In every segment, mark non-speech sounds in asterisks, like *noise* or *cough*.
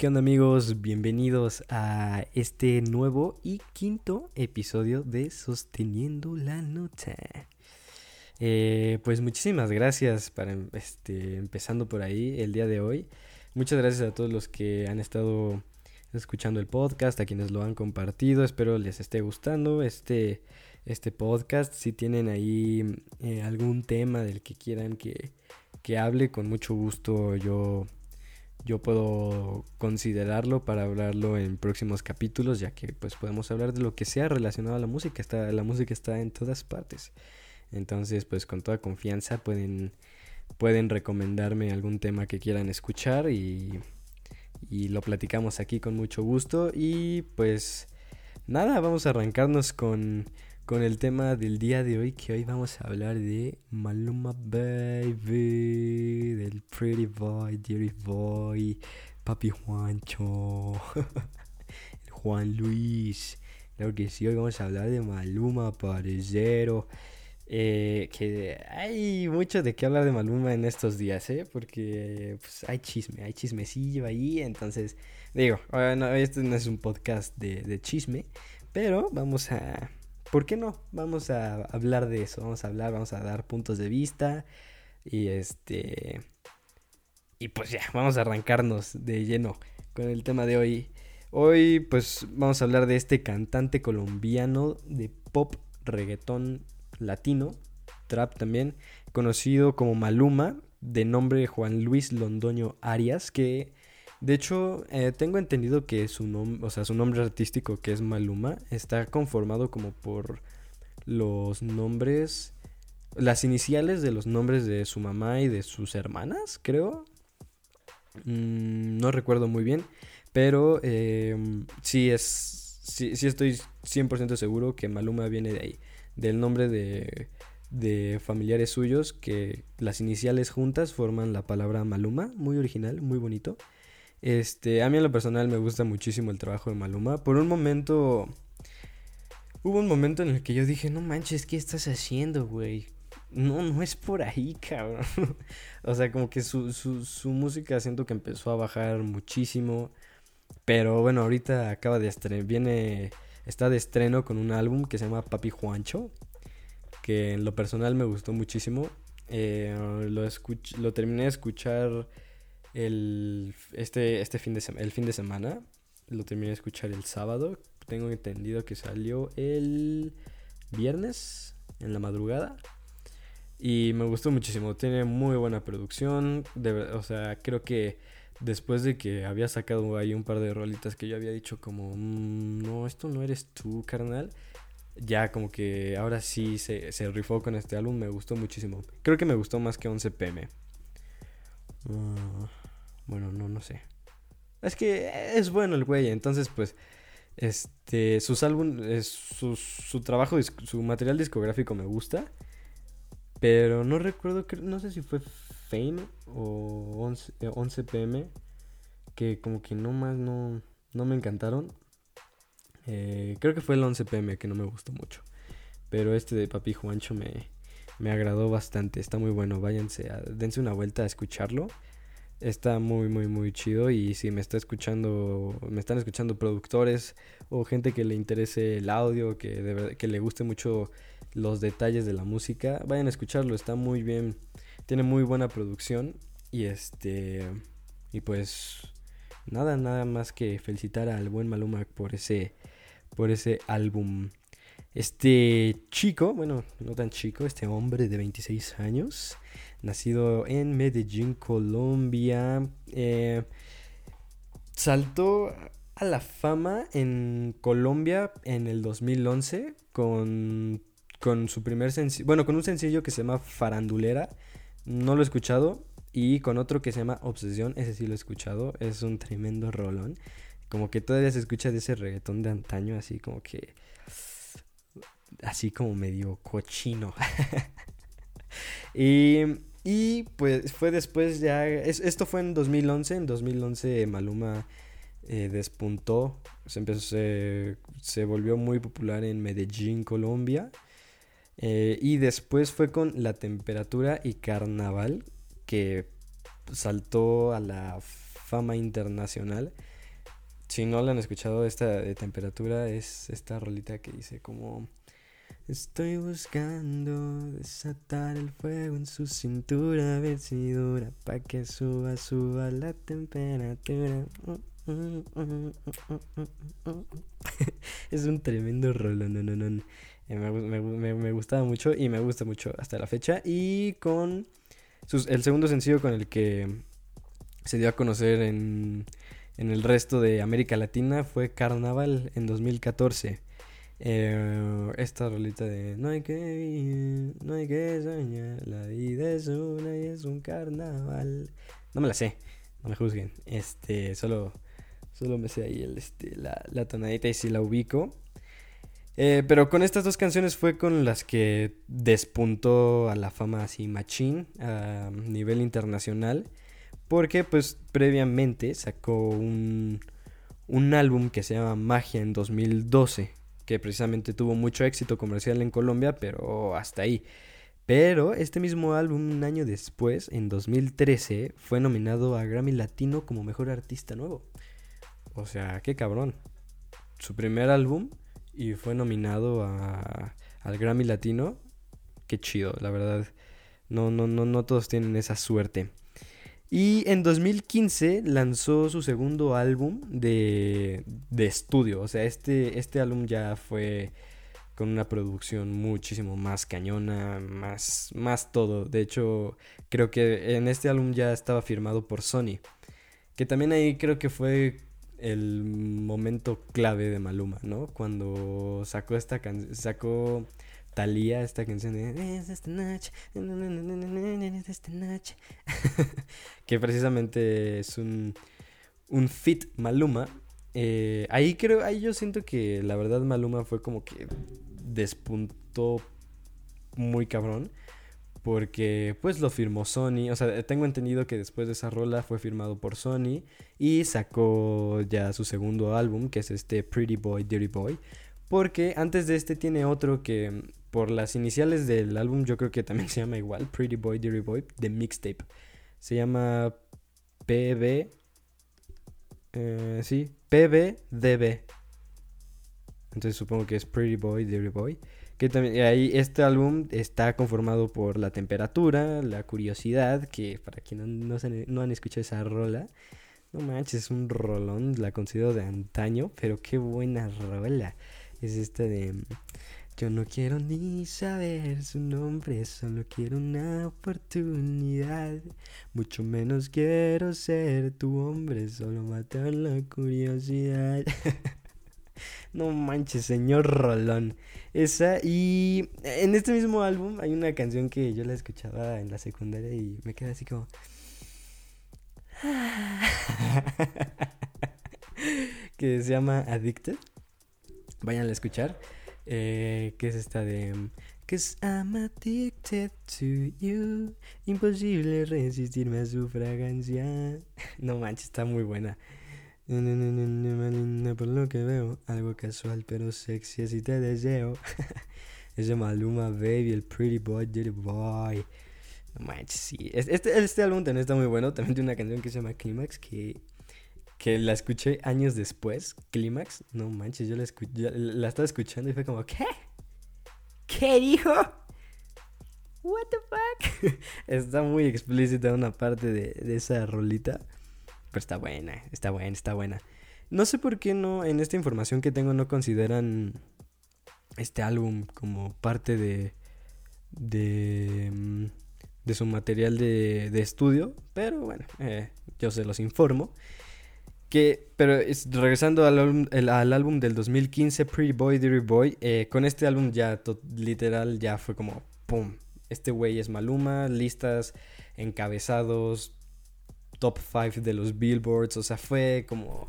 ¿Qué onda amigos? Bienvenidos a este nuevo y quinto episodio de Sosteniendo la Nota. Eh, pues muchísimas gracias para este, empezando por ahí el día de hoy. Muchas gracias a todos los que han estado escuchando el podcast, a quienes lo han compartido. Espero les esté gustando este, este podcast. Si tienen ahí eh, algún tema del que quieran que, que hable, con mucho gusto yo yo puedo considerarlo para hablarlo en próximos capítulos, ya que pues podemos hablar de lo que sea relacionado a la música. Está, la música está en todas partes. Entonces, pues con toda confianza pueden, pueden recomendarme algún tema que quieran escuchar y, y lo platicamos aquí con mucho gusto. Y pues nada, vamos a arrancarnos con con el tema del día de hoy, que hoy vamos a hablar de Maluma Baby, del Pretty Boy, Dirty Boy, Papi Juancho, *laughs* Juan Luis. Claro que sí, hoy vamos a hablar de Maluma, parecero. Eh, que hay mucho de qué hablar de Maluma en estos días, ¿eh? Porque pues, hay chisme, hay chismecillo ahí. Entonces, digo, este no es un podcast de chisme, pero vamos a, ¿por qué no? Vamos a hablar de eso, vamos a hablar, vamos a dar puntos de vista y este... Y pues ya, vamos a arrancarnos de lleno con el tema de hoy. Hoy pues vamos a hablar de este cantante colombiano de pop, reggaetón latino, trap también, conocido como Maluma, de nombre Juan Luis Londoño Arias, que de hecho, eh, tengo entendido que su nombre, o sea, su nombre artístico, que es Maluma, está conformado como por los nombres, las iniciales de los nombres de su mamá y de sus hermanas, creo. Mm, no recuerdo muy bien, pero em, sí es, sí, sí estoy 100% seguro que Maluma viene de ahí, del nombre de, de familiares suyos, que las iniciales juntas forman la palabra Maluma, muy original, muy bonito. Este, a mí en lo personal me gusta muchísimo el trabajo de Maluma. Por un momento, hubo un momento en el que yo dije, no manches, ¿qué estás haciendo, güey? No, no es por ahí, cabrón. *laughs* o sea, como que su, su, su música siento que empezó a bajar muchísimo. Pero bueno, ahorita acaba de estrenar, viene, está de estreno con un álbum que se llama Papi Juancho. Que en lo personal me gustó muchísimo. Eh, lo, lo terminé de escuchar el, este, este fin de el fin de semana. Lo terminé de escuchar el sábado. Tengo entendido que salió el viernes en la madrugada. Y me gustó muchísimo. Tiene muy buena producción. De, o sea, creo que después de que había sacado ahí un par de rolitas que yo había dicho como, mm, no, esto no eres tú, carnal. Ya como que ahora sí se, se rifó con este álbum. Me gustó muchísimo. Creo que me gustó más que 11 pm. Bueno, no, no sé. Es que es bueno el güey, entonces pues este sus álbumes su, su trabajo su material discográfico me gusta, pero no recuerdo que no sé si fue Fame o 11, 11 pm que como que no más no no me encantaron. Eh, creo que fue el 11 pm que no me gustó mucho. Pero este de Papi Juancho me, me agradó bastante. Está muy bueno. Váyanse, dense una vuelta a escucharlo. Está muy, muy, muy chido. Y si me está escuchando, me están escuchando productores o gente que le interese el audio, que, que le guste mucho los detalles de la música, vayan a escucharlo. Está muy bien. Tiene muy buena producción. Y este. Y pues. Nada, nada más que felicitar al buen Maluma por ese. Por ese álbum. Este chico, bueno, no tan chico, este hombre de 26 años nacido en Medellín, Colombia. Eh, saltó a la fama en Colombia en el 2011 con, con su primer sencillo, bueno, con un sencillo que se llama Farandulera, no lo he escuchado, y con otro que se llama Obsesión, ese sí lo he escuchado, es un tremendo rolón, como que todavía se escucha de ese reggaetón de antaño, así como que, así como medio cochino. *laughs* y y pues fue después ya, esto fue en 2011, en 2011 Maluma eh, despuntó, se, empezó, se, volvió muy popular en Medellín, Colombia. Eh, y después fue con La Temperatura y Carnaval, que saltó a la fama internacional. si no la han escuchado, esta de temperatura es esta rolita que dice como... Estoy buscando desatar el fuego en su cintura, a ver si dura, pa' que suba, suba la temperatura. *laughs* es un tremendo rolo, no, no, no. Me, me, me, gustaba mucho y me gusta mucho hasta la fecha. Y con sus, el segundo sencillo con el que se dio a conocer en el resto de América Latina fue Carnaval en 2014. Eh, esta rolita de no hay que vivir, no hay que soñar, la vida es una y es un carnaval. No me la sé, no me juzguen. Este, solo, solo me sé ahí el, este, la, la tonadita y si la ubico. Eh, pero con estas dos canciones fue con las que despuntó a la fama así machín a nivel internacional. Porque pues previamente sacó un, un álbum que se llama Magia en 2012, que precisamente tuvo mucho éxito comercial en Colombia, pero hasta ahí. Pero este mismo álbum, un año después, en 2013, fue nominado a Grammy Latino como Mejor Artista Nuevo. O sea, qué cabrón. Su primer álbum y fue nominado a, al Grammy Latino. Qué chido, la verdad. No, no, no, no todos tienen esa suerte. Y en 2015 lanzó su segundo álbum de, de estudio. O sea, este, este álbum ya fue con una producción muchísimo más cañona, más, más todo. De hecho, creo que en este álbum ya estaba firmado por Sony. Que también ahí creo que fue el momento clave de Maluma, ¿no? Cuando sacó esta canción, Talía, esta canción de noche, esta noche, que precisamente es un, un fit Maluma. Eh, ahí creo, ahí yo siento que la verdad Maluma fue como que despuntó muy cabrón. Porque pues lo firmó Sony. O sea, tengo entendido que después de esa rola fue firmado por Sony. Y sacó ya su segundo álbum, que es este Pretty Boy, Dirty Boy. Porque antes de este tiene otro que por las iniciales del álbum yo creo que también *laughs* se llama igual, Pretty Boy, Dirty Boy, de mixtape. Se llama PB... Eh, sí, PBDB. Entonces supongo que es Pretty Boy, Dirty Boy. Que también, ahí este álbum está conformado por la temperatura, la curiosidad, que para quienes no, no han escuchado esa rola, no manches, es un rolón, la considero de antaño, pero qué buena rola. Es esta de yo no quiero ni saber su nombre, solo quiero una oportunidad. Mucho menos quiero ser tu hombre, solo matar la curiosidad. *laughs* no manches, señor Rolón. Esa y en este mismo álbum hay una canción que yo la escuchaba en la secundaria y me quedé así como... *laughs* que se llama Addicted. Vayan a escuchar. Eh, que es esta de... Cause I'm addicted to you. Imposible resistirme a su fragancia. *laughs* No manches, está muy buena. Por lo que veo, algo casual pero sexy, así te deseo. *laughs* es Maluma Baby, el Pretty Boy, Dirty Boy. No manches, sí. Este, este álbum también está muy bueno. También tiene una canción que se llama Climax que que la escuché años después, Clímax, no manches, yo la, la estaba escuchando y fue como, ¿qué? ¿Qué dijo? What the fuck? *laughs* está muy explícita una parte de, de esa rolita, pero está buena, está buena, está buena. No sé por qué no, en esta información que tengo no consideran este álbum como parte de, de, mm, de su material de, de estudio, pero bueno, eh, yo se los informo. Que, pero regresando al álbum, al álbum del 2015, Pretty Boy, Dirty Boy, eh, con este álbum ya literal ya fue como, ¡pum! Este güey es Maluma, listas, encabezados, top 5 de los billboards, o sea, fue como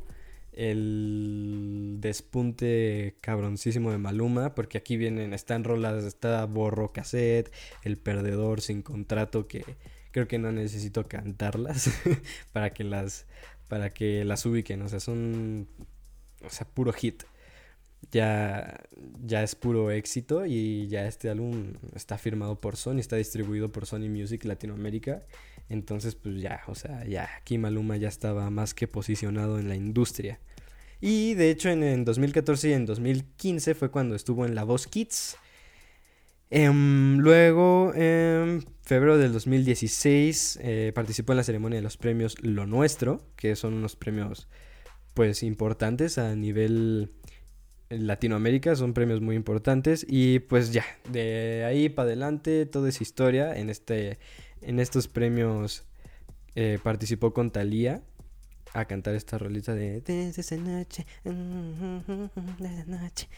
el despunte cabroncísimo de Maluma, porque aquí vienen, están rolas, está Borro Cassette, El Perdedor sin contrato, que creo que no necesito cantarlas *laughs* para que las para que las ubiquen. O sea, son. O sea, puro hit. Ya, ya es puro éxito y ya este álbum está firmado por Sony, está distribuido por Sony Music Latinoamérica. Entonces, pues ya, o sea, ya aquí Maluma ya estaba más que posicionado en la industria. Y de hecho en, 2014 y en 2015 fue cuando estuvo en La Voz Kids. Em, luego, en febrero del 2016, eh, participó en la ceremonia de los premios Lo Nuestro, que son unos premios pues importantes a nivel Latinoamérica, son premios muy importantes y pues ya, de ahí para adelante toda esa historia en este en estos premios eh, participó con Thalía a cantar esta rolita de Desde esa noche, noche.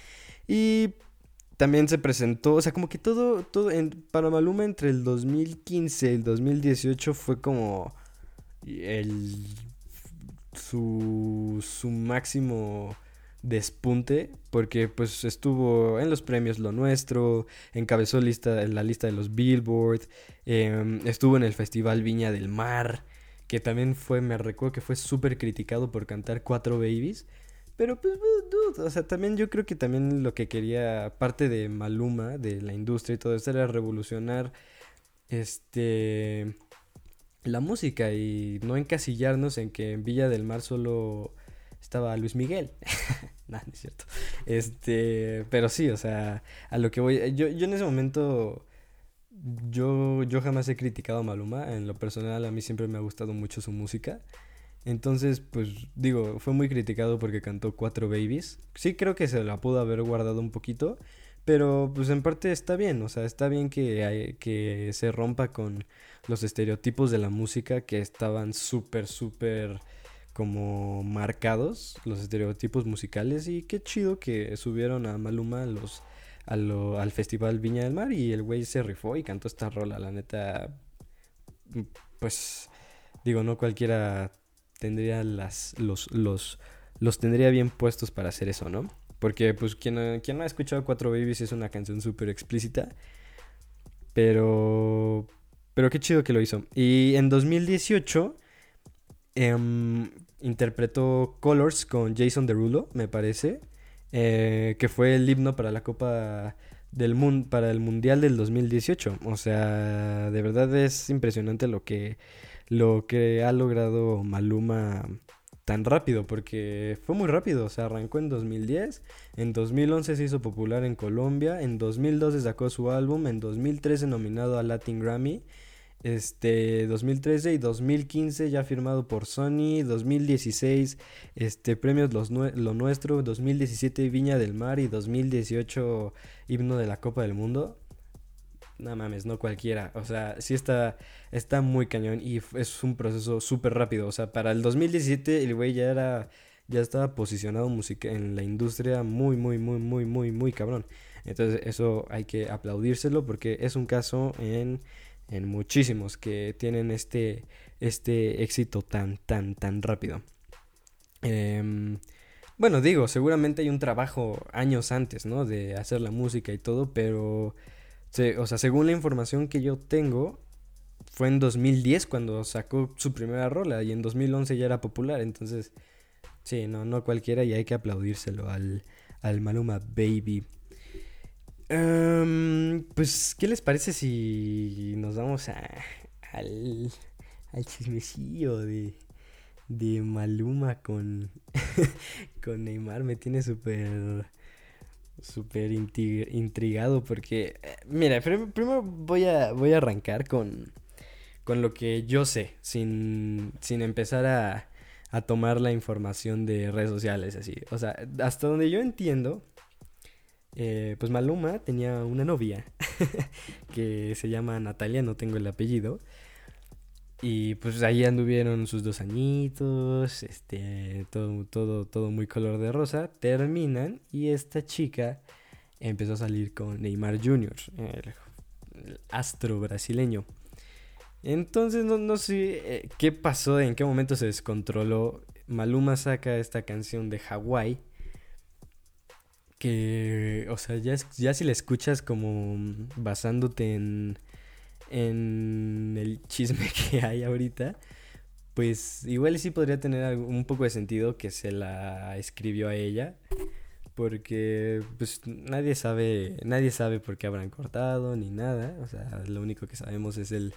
Y también se presentó, o sea, como que todo, todo para Maluma entre el 2015 y el 2018 fue como el su, su máximo despunte porque pues estuvo en los premios Lo Nuestro, encabezó lista, la lista de los Billboard, em, estuvo en el Festival Viña del Mar, que también fue, me recuerdo que fue súper criticado por cantar Cuatro Babies. Pero pues, dude, o sea, también yo creo que también lo que quería, parte de Maluma, de la industria y todo eso, era revolucionar este la música y no encasillarnos en que en Villa del Mar solo estaba Luis Miguel. *laughs* no, no es cierto. Este, pero sí, o sea, a lo que voy, yo, yo en ese momento yo, yo jamás he criticado a Maluma. En lo personal, a mí siempre me ha gustado mucho su música. Entonces, pues digo, fue muy criticado porque cantó Cuatro Babies. Sí creo que se la pudo haber guardado un poquito. Pero pues en parte está bien. O sea, está bien que, que se rompa con los estereotipos de la música que estaban súper, súper como marcados. Los estereotipos musicales. Y qué chido que subieron a Maluma los al Festival Viña del Mar y el güey se rifó y cantó esta rola. La neta, pues digo, no cualquiera tendría las, los, los, los tendría bien puestos para hacer eso, ¿no? Porque pues quien, quien no ha escuchado Cuatro Babies es una canción súper explícita. Pero... Pero qué chido que lo hizo. Y en 2018 em, interpretó Colors con Jason Derulo, me parece. Eh, que fue el himno para la Copa del Mundo, para el Mundial del 2018. O sea, de verdad es impresionante lo que, lo que ha logrado Maluma tan rápido, porque fue muy rápido, o sea, arrancó en 2010, en 2011 se hizo popular en Colombia, en 2012 sacó su álbum, en 2013 nominado a Latin Grammy este 2013 y 2015 ya firmado por Sony, 2016 este premios los Lo Nuestro, 2017 Viña del Mar y 2018 himno de la Copa del Mundo. No mames, no cualquiera. O sea, sí está, está muy cañón y es un proceso súper rápido. O sea, para el 2017 el güey ya era, ya estaba posicionado música en la industria muy, muy, muy, muy, muy, muy cabrón. Entonces eso hay que aplaudírselo porque es un caso en en muchísimos que tienen este, este éxito tan, tan, tan rápido. Em, bueno, digo, seguramente hay un trabajo años antes, ¿no? De hacer la música y todo, pero, o sea, según la información que yo tengo, fue en 2010 cuando sacó su primera rola y en 2011 ya era popular, entonces, sí, no, no cualquiera y hay que aplaudírselo al, al Maluma Baby. Em, pues, ¿qué les parece si nos vamos a, al, al chismecillo de, de Maluma con, *laughs* con Neymar? Me tiene súper súper intrigado porque, eh, mira, primero voy a, voy a arrancar con, con lo que yo sé, sin, sin empezar a, a tomar la información de redes sociales así. O sea, hasta donde yo entiendo, eh, pues Maluma tenía una novia *laughs* que se llama Natalia, no tengo el apellido. Y pues ahí anduvieron sus dos añitos, este, todo, todo, todo muy color de rosa. Terminan y esta chica empezó a salir con Neymar Jr., el, astro brasileño. Entonces no, no sé eh, qué pasó, en qué momento se descontroló. Maluma saca esta canción de Hawái que, o sea, ya, ya si la escuchas como basándote en, en el chisme *laughs* que hay ahorita, pues igual sí podría tener un poco de sentido que se la escribió a ella. Porque pues nadie sabe, nadie sabe por qué habrán cortado ni nada. O sea, lo único que sabemos es el,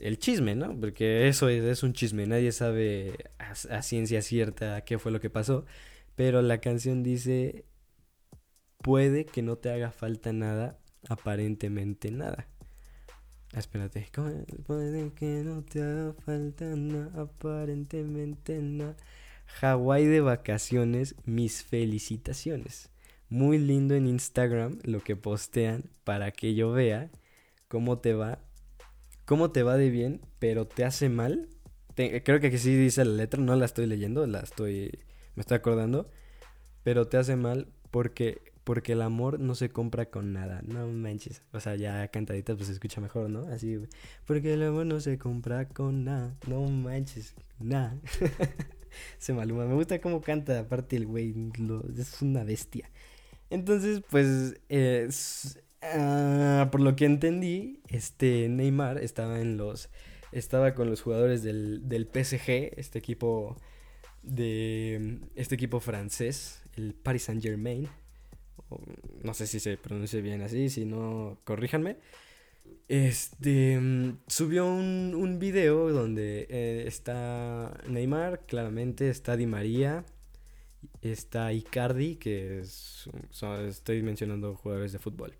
el chisme, ¿no? Porque eso es, es un chisme, nadie sabe a, a, ciencia cierta qué fue lo que pasó. pero la canción dice, puede que no te haga falta nada, aparentemente nada. Espérate. Puede que no te haga falta nada, aparentemente nada. Hawái de vacaciones, mis felicitaciones. Muy lindo en Instagram lo que postean para que yo vea cómo te va, cómo te va de bien, pero te hace mal. creo que aquí sí dice la letra, no la estoy leyendo, la estoy, me estoy acordando, pero te hace mal porque porque el amor no se compra con nada, no manches. O sea, ya cantadita pues se escucha mejor, ¿no? Así, porque el amor no se compra con nada, no manches, nada. *laughs* se maluma, me gusta cómo canta, aparte el güey es una bestia. Entonces, pues, ah, por lo que entendí, este Neymar estaba en los, estaba con los jugadores del, del PSG, este equipo de, este equipo francés, el Paris Saint Germain no sé si se pronuncia bien así, si no, corríjanme. Este subió un, un video donde eh, está Neymar, claramente está Di María, está Icardi, que es, estoy mencionando jugadores de fútbol.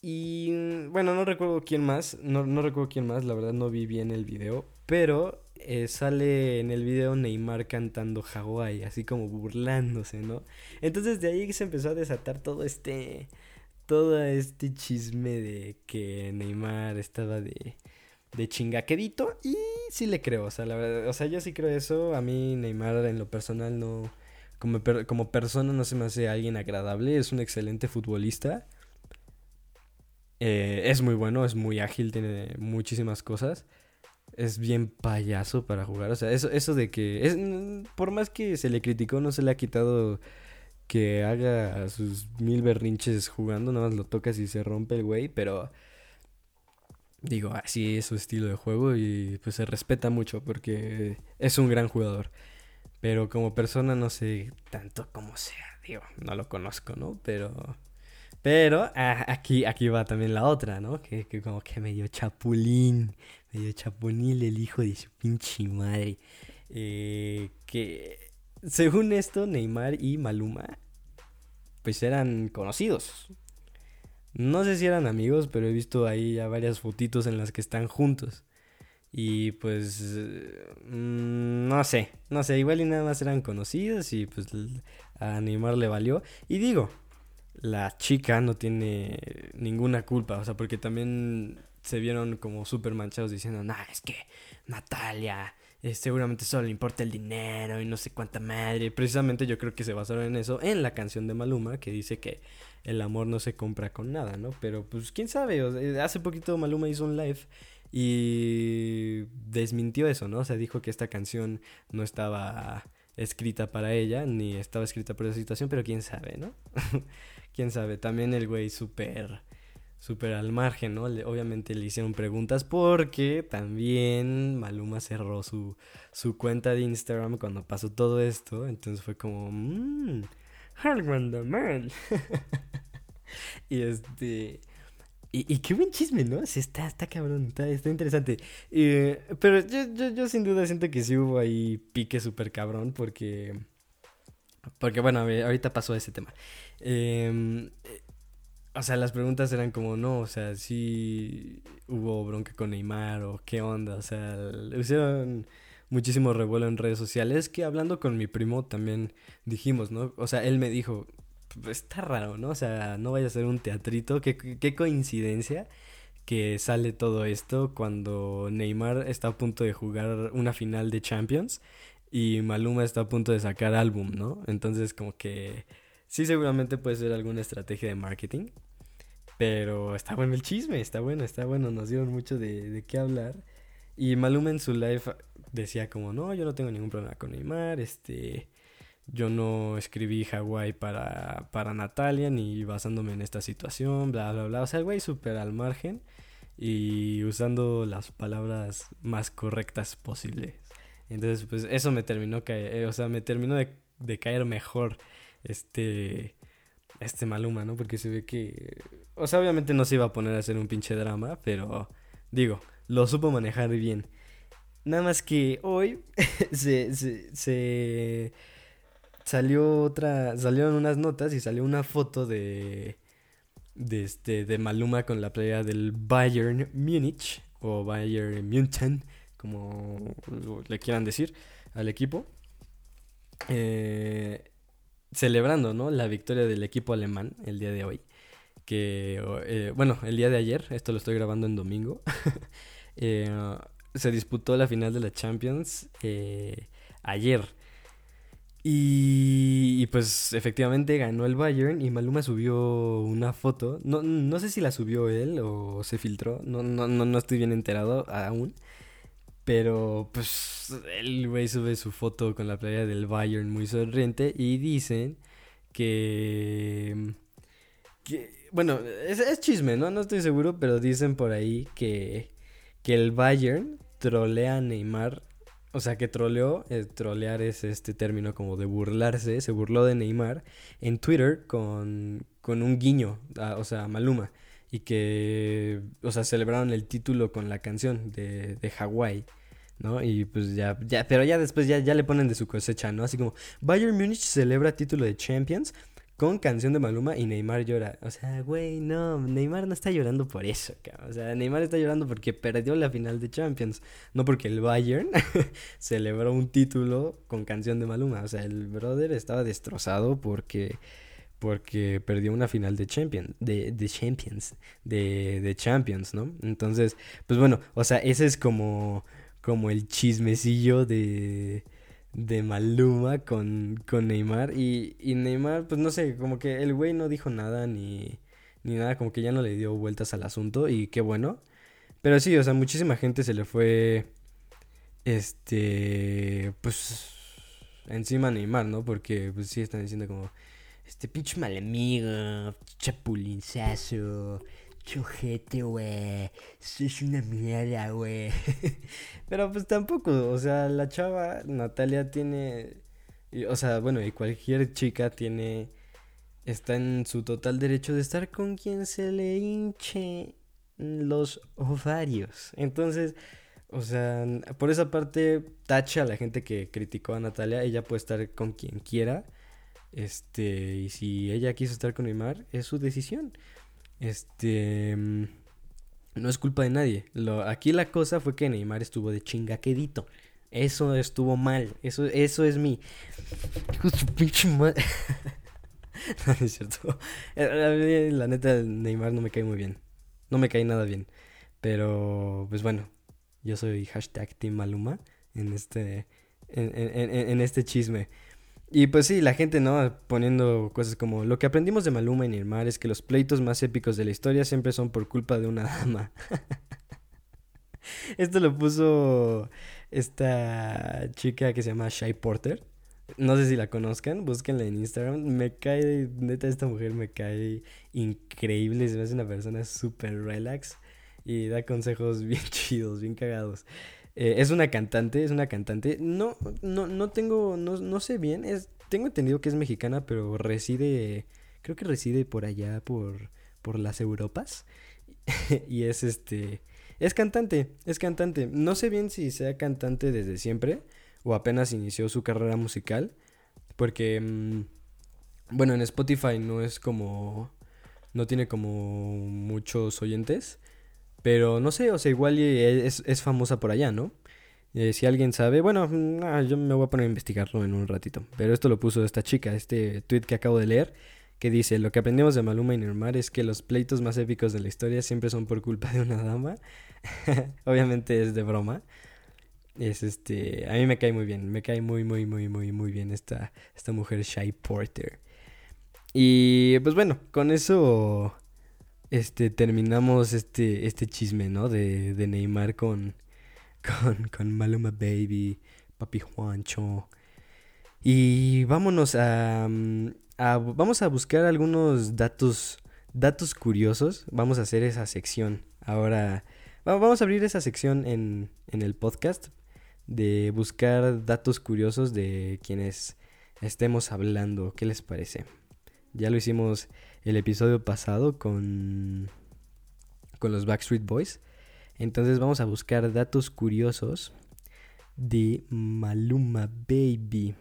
Y bueno, no recuerdo quién más, no, no recuerdo quién más, la verdad no vi bien el video, pero eh, sale en el video Neymar cantando Hawái, así como burlándose, ¿no? Entonces de ahí se empezó a desatar todo este, todo este chisme de que Neymar estaba de, de chingaquedito y sí le creo, o sea, la verdad, o sea, yo sí creo eso, a mí Neymar en lo personal no, como, como persona no se me hace alguien agradable, es un excelente futbolista. Eh, es muy bueno, es muy ágil, tiene muchísimas cosas es bien payaso para jugar. O sea, eso, eso de que. Es, por más que se le criticó, no se le ha quitado que haga sus mil berrinches jugando. Nada más lo tocas y se rompe el güey. Pero. Digo, así es su estilo de juego y pues se respeta mucho porque es un gran jugador. Pero como persona no sé tanto como sea. Digo, no lo conozco, ¿no? Pero. Pero ah, aquí, aquí va también la otra, ¿no? Que, que como que medio chapulín medio chaponil el hijo de su pinche madre. Eh, que según esto, Neymar y Maluma, pues eran conocidos. No sé si eran amigos, pero he visto ahí ya varias fotitos en las que están juntos. Y pues, mm, no sé, no sé, igual y nada más eran conocidos y pues a Neymar le valió. Y digo, la chica no tiene ninguna culpa, o sea, porque también se vieron como súper manchados diciendo, nah, es que Natalia eh, seguramente solo le importa el dinero y no sé cuánta madre. Precisamente yo creo que se basaron en eso, en la canción de Maluma, que dice que el amor no se compra con nada, ¿no? Pero pues quién sabe, eh, hace poquito Maluma hizo un live y desmintió eso, ¿no? O sea, dijo que esta canción no estaba escrita para ella, ni estaba escrita por esa situación, pero quién sabe, ¿no? *laughs* quién sabe, también el güey súper súper al margen, ¿no? obviamente le hicieron preguntas porque también Maluma cerró su, su cuenta de Instagram cuando pasó todo esto. Entonces fue como, mmm, man. *laughs* y este... Y, qué buen chisme, ¿no? Sí, está, está cabrón, está, está interesante. pero yo, yo, yo, sin duda siento que sí hubo ahí pique súper cabrón porque... Porque bueno, ahorita pasó ese tema. Eh, o sea, las preguntas eran como, no, o sea, sí hubo bronca con Neymar o qué onda, o sea, hicieron muchísimo revuelo en redes sociales que hablando con mi primo también dijimos, ¿no? O sea, él me dijo, está raro, ¿no? O sea, no vaya a ser un teatrito, qué, qué coincidencia que sale todo esto cuando Neymar está a punto de jugar una final de Champions y Maluma está a punto de sacar álbum, ¿no? Entonces como que Sí, seguramente puede ser alguna estrategia de marketing. Pero está bueno el chisme, está bueno, está bueno. Nos dieron mucho de, de qué hablar. Y Maluma en su live decía como, no, yo no tengo ningún problema con Neymar, este, yo no escribí Hawái para, para Natalia, ni basándome en esta situación, bla, bla, bla. O sea, el güey súper al margen y usando las palabras más correctas posibles. Entonces, pues eso me terminó, o sea, me terminó de, de caer mejor este, este Maluma, ¿no? Porque se ve que, o sea, obviamente no se iba a poner a hacer un pinche drama, pero digo, lo supo manejar bien. Nada más que hoy *laughs* se, se, salió otra, salieron unas notas y salió una foto de, de, este, de Maluma con la playa del Bayern Múnich o Bayern München, como le quieran decir al equipo. Eh, celebrando, ¿no? La victoria del equipo alemán el día de hoy. Que, eh, bueno, el día de ayer, esto lo estoy grabando en domingo, *laughs* eh, se disputó la final de la Champions ayer. Y, pues efectivamente ganó el Bayern y Maluma subió una foto. No, no sé si la subió él o se filtró. No, no, no, no estoy bien enterado aún. Pero pues el güey sube su foto con la playa del Bayern muy sonriente y dicen que... que bueno, es, chisme, ¿no? No estoy seguro, pero dicen por ahí que, que el Bayern trolea a Neymar o sea, que troleó, eh, trolear es este término como de burlarse, se burló de Neymar en Twitter con, con un guiño, o sea, Maluma, y que, o sea, celebraron el título con la canción de, de Hawái. ¿no? Y pues ya, ya, pero ya después ya, ya le ponen de su cosecha, ¿no? Así como Bayern Munich celebra título de Champions con canción de Maluma y Neymar llora. O sea, güey, no, Neymar no está llorando por eso, cabrón. O sea, Neymar está llorando porque perdió la final de Champions, no porque el Bayern *laughs* celebró un título con canción de Maluma. O sea, el brother estaba destrozado porque porque perdió una final de Champions, de, de Champions, de, Champions, ¿no? Entonces, pues bueno, o sea, ese es como, como el chismecillo de, de Maluma con, con Neymar. Y, y Neymar, pues no sé, como que el güey no dijo nada ni, ni nada, como que ya no le dio vueltas al asunto y qué bueno. Pero sí, o sea, muchísima gente se le fue, este, pues, encima a Neymar, ¿no? Porque, pues sí, están diciendo como, este pinche mal amigo, chapulinzazo, chujete, güey. Es una mierda, güey. *laughs* Pero pues tampoco, o sea, la chava Natalia tiene. O sea, bueno, y cualquier chica tiene. Está en su total derecho de estar con quien se le hinche los ovarios. Entonces, o sea, por esa parte, tacha a la gente que criticó a Natalia. Ella puede estar con quien quiera. Este, y si ella quiso estar con Neymar, es su decisión. Este. Mm, no es culpa de nadie. Lo, aquí la cosa fue que Neymar estuvo de chingaquedito. Eso estuvo mal. Eso, eso es mi. pinche *laughs* no, es cierto. *laughs* La neta, Neymar no me cae muy bien. No me cae nada bien. Pero, pues bueno. Yo soy hashtag Team Maluma en este. En, en, en este chisme. Y pues sí, la gente, ¿no? Poniendo cosas como, lo que aprendimos de Maluma y Neymar es que los pleitos más épicos de la historia siempre son por culpa de una dama. *laughs* Esto lo puso esta chica que se llama Shy Porter. No sé si la conozcan, búsquenla en Instagram. Me cae, neta, esta mujer me cae increíble. Se me hace una persona súper relax y da consejos *laughs* bien chidos, bien cagados. Eh, es una cantante, es una cantante. No, no, no tengo, no, no sé bien. Es, tengo entendido que es mexicana, pero reside, creo que reside por allá, por, por las Europas. *laughs* y es este, es cantante, es cantante. No sé bien si sea cantante desde siempre o apenas inició su carrera musical, porque, mm, bueno, en Spotify no es como, no tiene como muchos oyentes. Pero no sé, o sea, igual es, es famosa por allá, ¿no? Eh, si alguien sabe, bueno, mm, yo me voy a poner a investigarlo en un ratito. Pero esto lo puso esta chica, este tweet que acabo de leer, que dice, lo que aprendimos de Maluma y Neymar es que los pleitos más épicos de la historia siempre son por culpa de una dama. *laughs* Obviamente es de broma. Es este, a mí me cae muy bien, me cae muy, muy, muy, muy, muy bien esta, esta mujer Shy Porter. Y pues bueno, con eso este, terminamos este, este chisme, ¿no? De, de Neymar con, *laughs* con, con Maluma Baby, Papi Juancho. Y vámonos a, a, Vamos a buscar algunos datos, datos curiosos. Vamos a hacer esa sección. Ahora, vamos a abrir esa sección en, en el podcast de buscar datos curiosos de quienes estemos hablando. ¿Qué les parece? Ya lo hicimos el episodio pasado con, con los Backstreet Boys. Entonces vamos a buscar datos curiosos de Maluma Baby.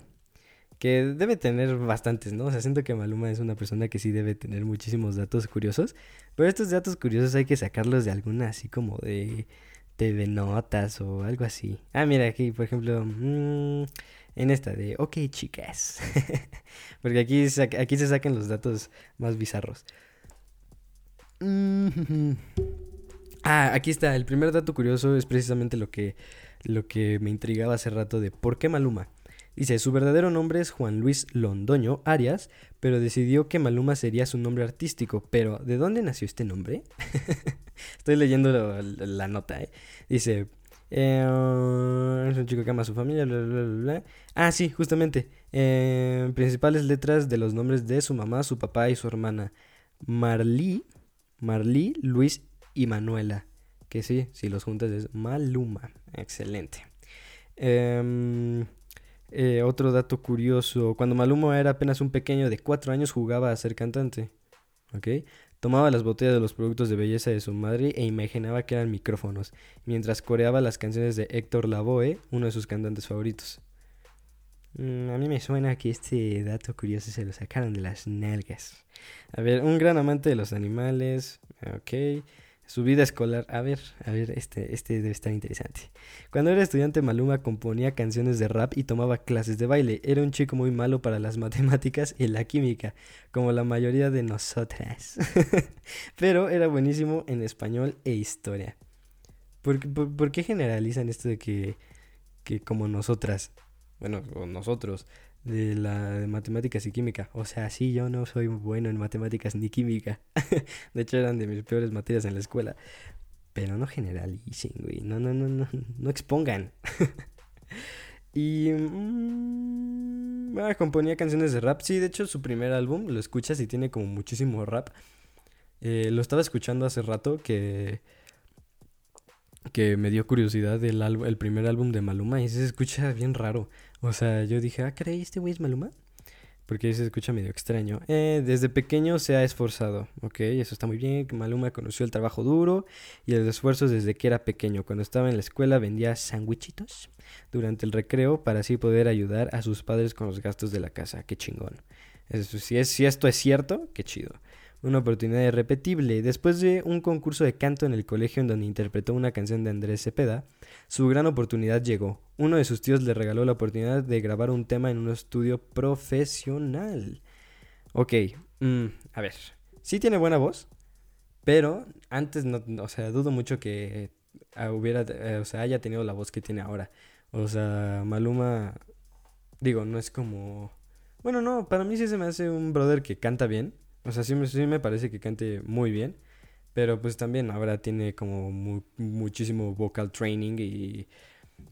que debe tener bastantes, ¿no? O sea, siento que Maluma es una persona que sí debe tener muchísimos datos curiosos, pero estos datos curiosos hay que sacarlos de alguna así como de TV Notas o algo así. Ah, mira, aquí, por ejemplo, mm, en esta de Ok, chicas. *laughs* Porque aquí, se sacan los datos más bizarros. *laughs* ah, aquí está. El primer dato curioso es precisamente lo que, lo que me intrigaba hace rato de por qué Maluma. Dice, su verdadero nombre es Juan Luis Londoño Arias, pero decidió que Maluma sería su nombre artístico. Pero, ¿de dónde nació este nombre? *laughs* Estoy leyendo la nota, ¿eh? Dice, eh, es un chico que ama a su familia, Ah, sí, justamente. Eh, principales letras de los nombres de su mamá, su papá y su hermana. Marlí, Marlí, Luis y Manuela. Que sí, si los juntas es Maluma. Excelente. Eh, eh, otro dato curioso, cuando Maluma era apenas un pequeño de cuatro años jugaba a ser cantante. ¿Ok? Tomaba las botellas de los productos de belleza de su madre e imaginaba que eran micrófonos, mientras coreaba las canciones de Héctor Lavoe, uno de sus cantantes favoritos. Mm, a mí me suena que este dato curioso se lo sacaron de las nalgas. A ver, un gran amante de los animales. Ok. Su vida escolar, a ver, a ver, este, este debe estar interesante. Cuando era estudiante, Maluma componía canciones de rap y tomaba clases de baile. Era un chico muy malo para las *laughs* matemáticas y la química, como la mayoría de nosotras. *laughs* Pero era buenísimo en español e historia. ¿Por, por qué generalizan esto de que, que como nosotras, bueno, o nosotros, de la de matemáticas y química. O sea, sí, yo no soy bueno en matemáticas ni química. *laughs* de hecho, eran de mis peores materias en la escuela. Pero no generalicen, güey. No, no, no, no, no expongan. *laughs* y... Mmm, componía canciones de rap. Sí, de hecho, su primer álbum, lo escuchas y tiene como muchísimo rap. Eh, lo estaba escuchando hace rato que que me dio curiosidad el, el primer álbum de Maluma y se escucha bien raro. O sea, yo dije, ah, caray, ¿este güey es Maluma? Porque se escucha medio extraño. Eh, desde pequeño se ha esforzado, ok, eso está muy bien. Maluma conoció el trabajo duro y el esfuerzo desde que era pequeño. Cuando estaba en la escuela vendía sandwichitos durante el recreo para así poder ayudar a sus padres con los gastos de la casa. Qué chingón. Eso, si, es, si esto es cierto, qué chido una oportunidad irrepetible. Después de un concurso de canto en el colegio en donde interpretó una canción de Andrés Cepeda, su gran oportunidad llegó. Uno de sus tíos le regaló la oportunidad de grabar un tema en un estudio profesional. Ok, mm, a ver, sí tiene buena voz, pero antes no, o sea, dudo mucho que ah, hubiera, eh, o sea, haya tenido la voz que tiene ahora. O sea, Maluma, digo, no es como... Bueno, no, para mí sí se me hace un brother que canta bien. O sea, sí, sí me parece que cante muy bien. Pero pues también ahora tiene como muchísimo vocal training y,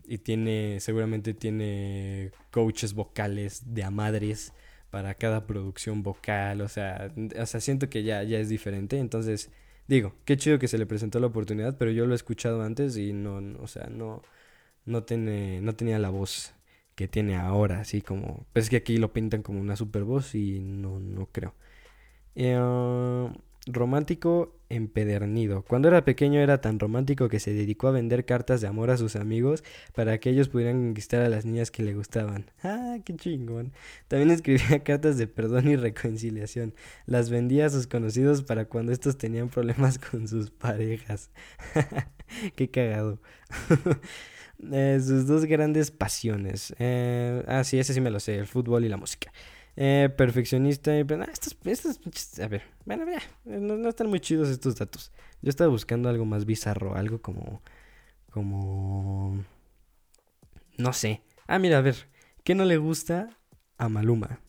y tiene, seguramente tiene coaches vocales de a madres para cada producción vocal. O sea, o sea siento que ya, ya es diferente. Entonces, digo, qué chido que se le presentó la oportunidad, pero yo lo he escuchado antes y no, o sea, no, no, tiene, no tenía la voz que tiene ahora, así como, pues es que aquí lo pintan como una super voz y no, no creo. Eh, romántico empedernido. Cuando era pequeño era tan romántico que se dedicó a vender cartas de amor a sus amigos para que ellos pudieran conquistar a las niñas que le gustaban. *laughs* ¡Ah, qué chingón! También escribía *laughs* cartas de perdón y reconciliación. Las vendía a sus conocidos para cuando estos tenían problemas *laughs* con sus parejas. ¡Qué cagado! Eh, sus dos grandes pasiones. Eh, ah, sí, ese sí me lo sé, el fútbol y la música. Eh, perfeccionista. Y, pues, estos, estos, a ver, bueno, ya, no, están muy chidos estos datos. Yo estaba buscando algo más bizarro, algo como, como, no sé. Ah, mira, a ver, ¿qué no le gusta a Maluma?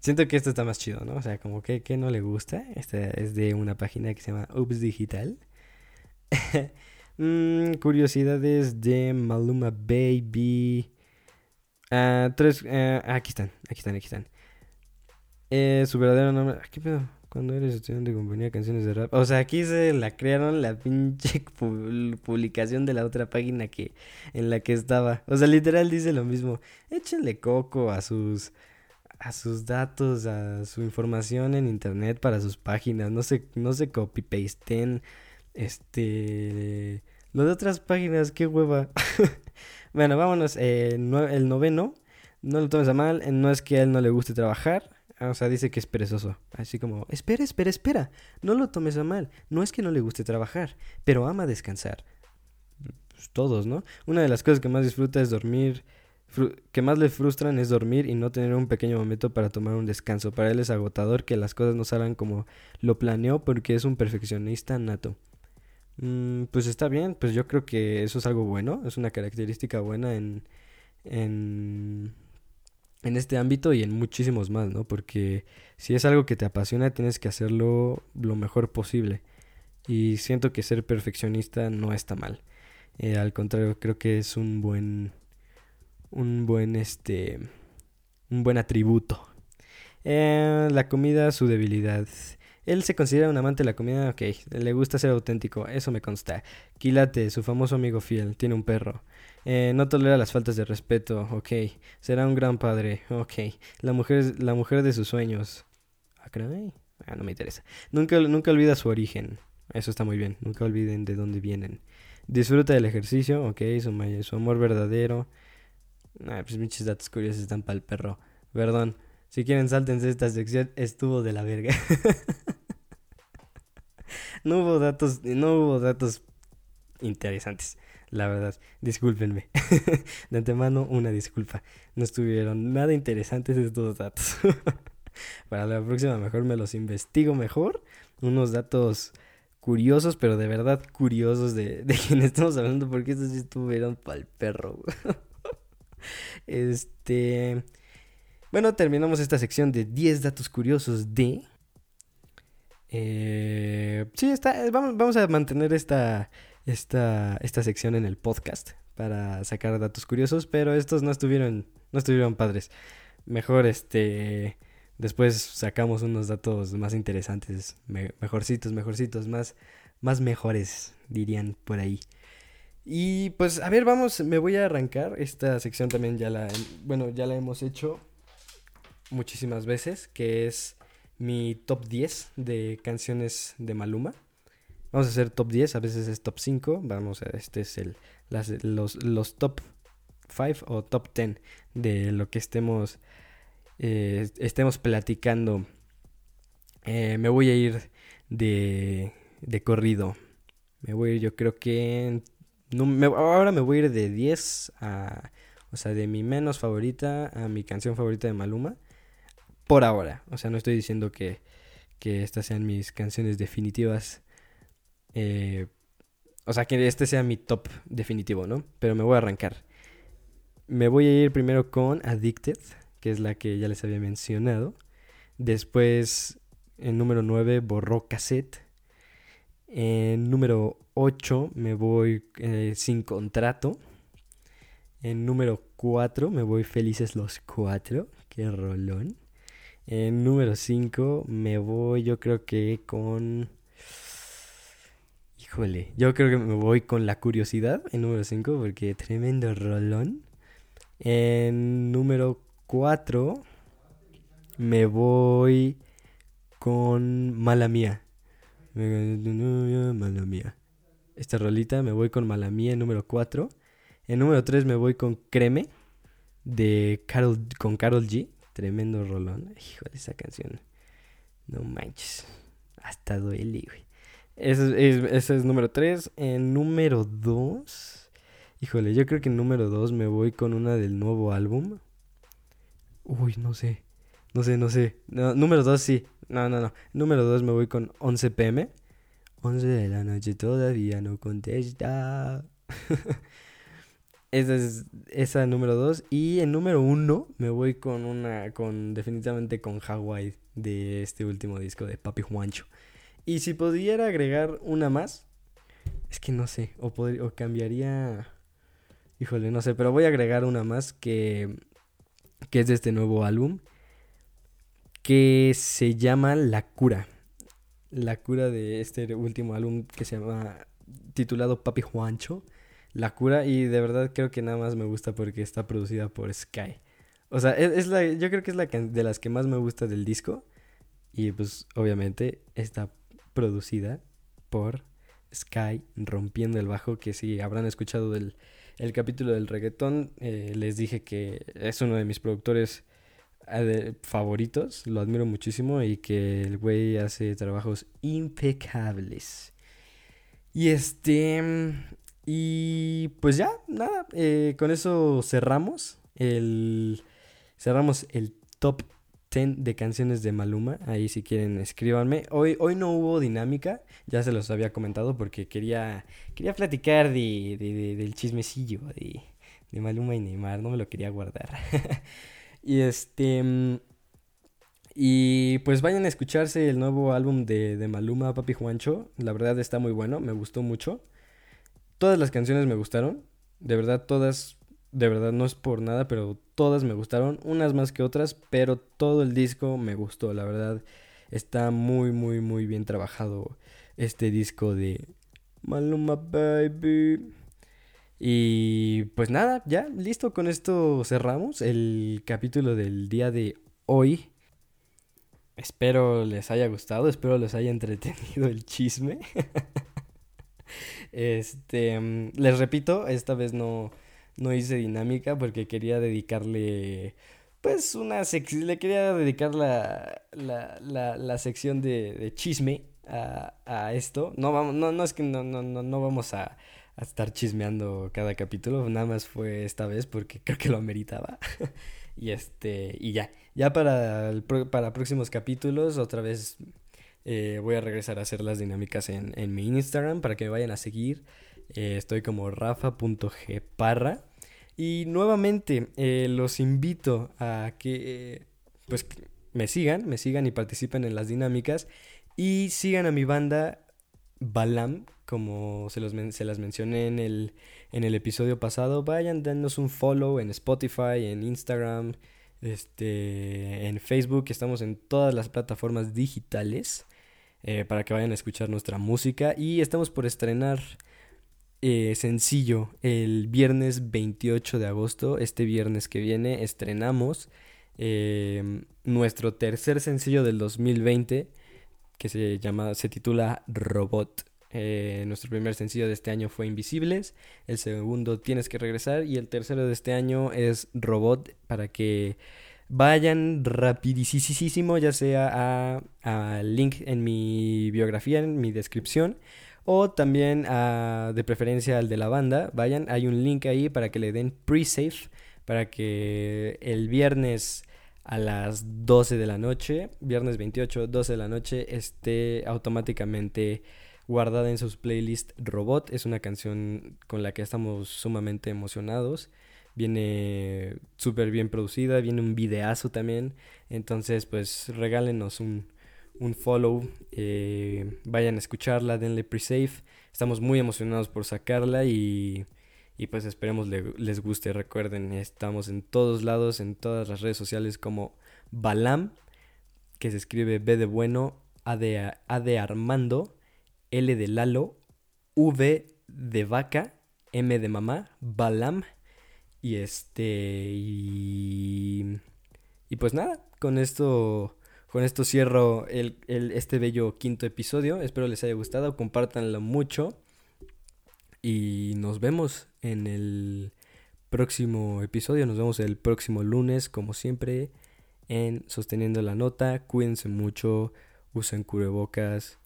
Siento que esto está más chido, ¿no? O sea, como que, ¿qué no le gusta? Esta es de una página que se llama Ups Digital. *laughs* mm, curiosidades de Maluma Baby. Ah, tres. Ah, aquí están, aquí están, aquí están. Eh, su verdadero nombre. Ah, ¿Qué pedo? Cuando eres estudiante de compañía canciones de rap. O sea, aquí se la crearon la pinche *laughs* publicación de la otra página que en la que estaba. O sea, literal dice lo mismo. Échenle coco a sus a sus datos, a su información en internet para sus páginas. No se, no se copy pasten. Este. Lo de otras páginas, qué hueva. *laughs* Bueno, vámonos. Eh, el noveno No lo tomes a mal, no es que a él no le guste trabajar, o sea, dice que es perezoso. Así como, espera, espera, espera. No lo tomes a mal. No es que no le guste trabajar, pero ama descansar. Pues todos, ¿no? Una de las cosas que más disfruta es dormir. que más le frustran es dormir y no tener un pequeño momento para tomar un descanso. Para él es agotador que las cosas no salgan como lo planeó porque es un perfeccionista nato. Mm, pues está bien, pues yo creo que eso es algo bueno, es una característica buena en, en en este ámbito y en muchísimos más, ¿no? Porque si es algo que te apasiona, tienes que hacerlo lo mejor posible. Y siento que ser perfeccionista no está mal. Eh, al contrario, creo que es un buen, un buen, este, un buen atributo. Eh, la comida, su debilidad. Él se considera un amante de la comida, ok, le gusta ser auténtico, eso me consta. Quilate, su famoso amigo fiel, tiene un perro. Eh, no tolera las faltas de respeto, ok. Será un gran padre, ok. La mujer, la mujer de sus sueños. Ah, ah, no me interesa. Nunca, nunca olvida su origen. Eso está muy bien. Nunca olviden de dónde vienen. Disfruta del ejercicio, ok. Su, su amor verdadero. Ah, pues muchos datos curiosos están para el perro. Perdón. Si quieren, sáltense esta sección. Estuvo de la verga. *laughs* no hubo datos, no hubo datos interesantes la verdad. Discúlpenme. *laughs* de antemano, una disculpa. No estuvieron nada interesantes estos datos. *laughs* Para la próxima mejor me los investigo mejor. Unos datos curiosos, pero de verdad curiosos de, de quien estamos hablando, porque estos sí estuvieron para el perro. este... Bueno, terminamos esta sección de 10 datos curiosos de... Eh, sí, está, vamos, vamos a mantener esta, esta, esta sección en el podcast para sacar datos curiosos, pero estos no estuvieron, no estuvieron padres. Mejor este después sacamos unos datos más interesantes, mejorcitos, mejorcitos, más, más mejores, dirían por ahí. Y pues, a ver, vamos, me voy a arrancar. Esta sección también ya la, bueno, ya la hemos hecho muchísimas veces, que es mi top 10 de canciones de Maluma. Vamos a hacer top 10, a veces es top 5. Vamos a, este es el, los, los top 5 o top 10 de lo que estemos, eh, estemos platicando. Eh, me voy a ir de, de corrido. Me voy a ir, yo creo que. Ahora me voy a ir de 10 a. O sea, de mi menos favorita a mi canción favorita de Maluma. Por ahora. O sea, no estoy diciendo que, que estas sean mis canciones definitivas eh, o sea, que este sea mi top definitivo, ¿no? Pero me voy a arrancar. Me voy a ir primero con Addicted, que es la que ya les había mencionado. Después, en número 9, Borró Cassette. En número 8 me voy eh, Sin Contrato. En número 4 me voy Felices los Cuatro. Qué rolón. En número 5 me voy yo creo que con... Híjole, yo creo que me voy con la curiosidad en número 5 porque tremendo rolón. En número 4 me voy con Mala Mía. Mala Mía. Esta rolita me voy con Mala Mía en número 4. En número 3 me voy con Creme de Carol, con Carol G. Tremendo rolón. Híjole, esa canción. No manches. Hasta duele, güey. Ese es, número 3. En número 2. Híjole, yo creo que en número 2 me voy con una del nuevo álbum. Uy, no sé. No sé, no sé. número 2 sí. No, no, no. Número 2 me voy con 11 pm. 11 de la noche todavía no contesta. *laughs* esa es esa número 2. Y en número 1 me voy con una. con definitivamente con Hawaii de este último disco de Papi Juancho. Y si pudiera agregar una más, es que no sé, o, o cambiaría... Híjole, no sé, pero voy a agregar una más que, que es de este nuevo álbum, que se llama La Cura. La Cura de este último álbum que se llama titulado Papi Juancho. La Cura y de verdad creo que nada más me gusta porque está producida por Sky. O sea, es, la, yo creo que es la de las que más me gusta del disco. Y pues obviamente está producida por Sky rompiendo el bajo, que si habrán escuchado del el capítulo del reggaetón, eh, les dije que es uno de mis productores eh, favoritos, lo admiro muchísimo y que el güey hace trabajos impecables. Y este... Y pues ya, nada, eh, con eso cerramos el... Cerramos el top 10 de canciones de Maluma. Ahí si quieren escríbanme. Hoy, hoy no hubo dinámica, ya se los había comentado porque quería, quería platicar de, del chismecillo de, de Maluma y Neymar. No me lo quería guardar. *laughs* y este... Y pues vayan a escucharse el nuevo álbum de, de Maluma, Papi Juancho. La verdad está muy bueno, me gustó mucho. Todas las canciones me gustaron. De verdad, todas de verdad no es por nada, pero todas me gustaron, unas más que otras, pero todo el disco me gustó, la verdad está muy muy muy bien trabajado este disco de Maluma Baby. Y pues nada, ya listo, con esto cerramos el capítulo del día de hoy. Espero les haya gustado, espero les haya *laughs* entretenido el chisme. *laughs* *laughs* este, mm, les repito, esta vez no no hice dinámica porque quería dedicarle, pues, una sección, le quería dedicar la, la, la, la sección de, de chisme a, a, esto. No, vamos, no, no es que no, no, no, no vamos a, a, estar chismeando cada capítulo, nada más fue esta vez porque creo que lo ameritaba. *laughs* y este, y ya, ya para, el, para próximos capítulos otra vez eh, voy a regresar a hacer las dinámicas en, en mi Instagram para que me vayan a seguir. Eh, estoy como rafa.gparra. Y nuevamente eh, los invito a que pues me sigan, me sigan y participen en las dinámicas. Y sigan a mi banda Balam, como se, los se las mencioné en el, en el episodio pasado. Vayan, denos un follow en Spotify, en Instagram, este, en Facebook. Estamos en todas las plataformas digitales eh, para que vayan a escuchar nuestra música. Y estamos por estrenar eh, sencillo el viernes 28 de agosto, este viernes que viene, estrenamos em, nuestro tercer sencillo del 2020 que se llama, se titula Robot. Eh, nuestro primer sencillo de este año fue Invisibles, el segundo Tienes que regresar y el tercero de este año es Robot para que vayan rapidísimo ya sea al link en mi biografía, en mi descripción o también ah, de preferencia al de la banda. Vayan, hay un link ahí para que le den pre-save para que el viernes a las 12 de la noche, viernes 28, 12 de la noche, esté automáticamente guardada en sus playlists Robot. Es una canción con la que estamos sumamente emocionados. Viene súper bien producida, viene un videazo también. Entonces, pues regálenos un, un follow, eh, vayan a escucharla, denle pre-save. Estamos muy emocionados por sacarla y, y pues esperemos les guste. Recuerden, estamos en todos lados, en todas las redes sociales como Balam, que se escribe B de bueno, A de, A de Armando, L de Lalo, V de vaca, M de mamá, Balam. Y este. Y, y pues nada, con esto con esto cierro el, este bello quinto episodio. Espero les haya gustado. Compártanlo mucho. Y nos vemos en el próximo episodio. Nos vemos el próximo lunes, como siempre, en Sosteniendo la Nota. Cuídense mucho. Usen cubrebocas.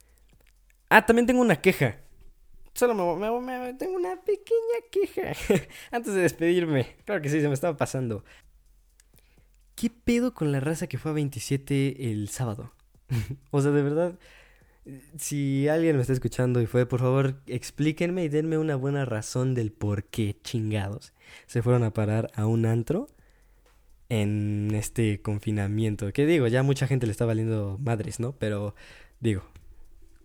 Ah, también tengo una queja. Solo me, tengo una pequeña queja. *laughs* Antes de despedirme. Claro que sí, se me estaba pasando. ¿Qué pedo con la raza que fue a 27 el sábado? *laughs* o sea, de verdad, si alguien me está escuchando y fue, por favor, explíquenme y denme una buena razón del por qué chingados se fueron a parar a un antro en este confinamiento. Que digo, ya mucha gente le está valiendo madres, ¿no? Pero digo,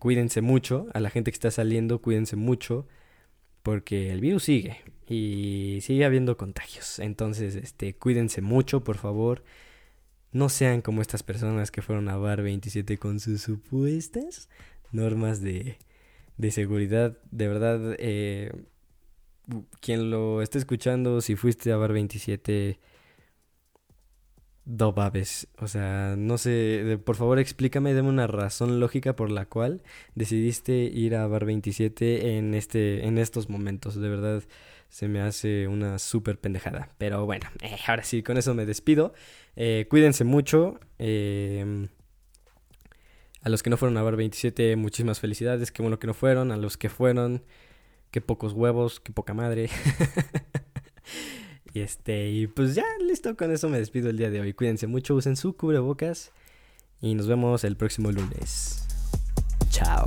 cuídense mucho, a la gente que está saliendo, cuídense mucho, porque el virus sigue y sigue habiendo contagios. Entonces, este, cuídense mucho, por favor. No sean como estas personas que fueron a Bar 27 con sus supuestas normas de, de seguridad. De verdad, eh, quien lo esté escuchando, si fuiste a Bar 27, Dobabes. O sea, no sé, por favor explícame, dame una razón lógica por la cual decidiste ir a Bar 27 en, este, en estos momentos. De verdad, se me hace una súper pendejada. Pero bueno, eh, ahora sí, con eso me despido. Eh, cuídense mucho. Eh, a los que no fueron a Bar 27, muchísimas felicidades. Qué bueno que no fueron. A los que fueron, qué pocos huevos, qué poca madre. *laughs* Y este, y pues ya, listo, con eso me despido el día de hoy. Cuídense mucho, usen su cubrebocas y nos vemos el próximo lunes. Chao.